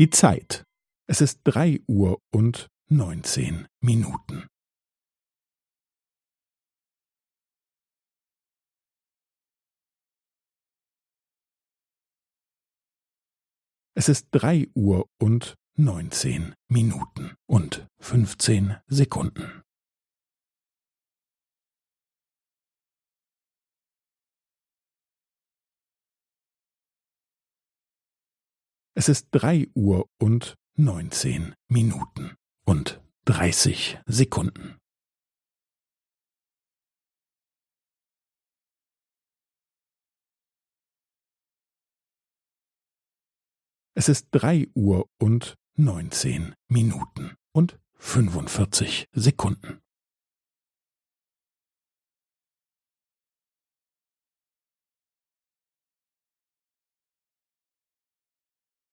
Die Zeit. Es ist drei Uhr und neunzehn Minuten. Es ist drei Uhr und neunzehn Minuten und fünfzehn Sekunden. Es ist drei Uhr und neunzehn Minuten und dreißig Sekunden. Es ist drei Uhr und neunzehn Minuten und fünfundvierzig Sekunden.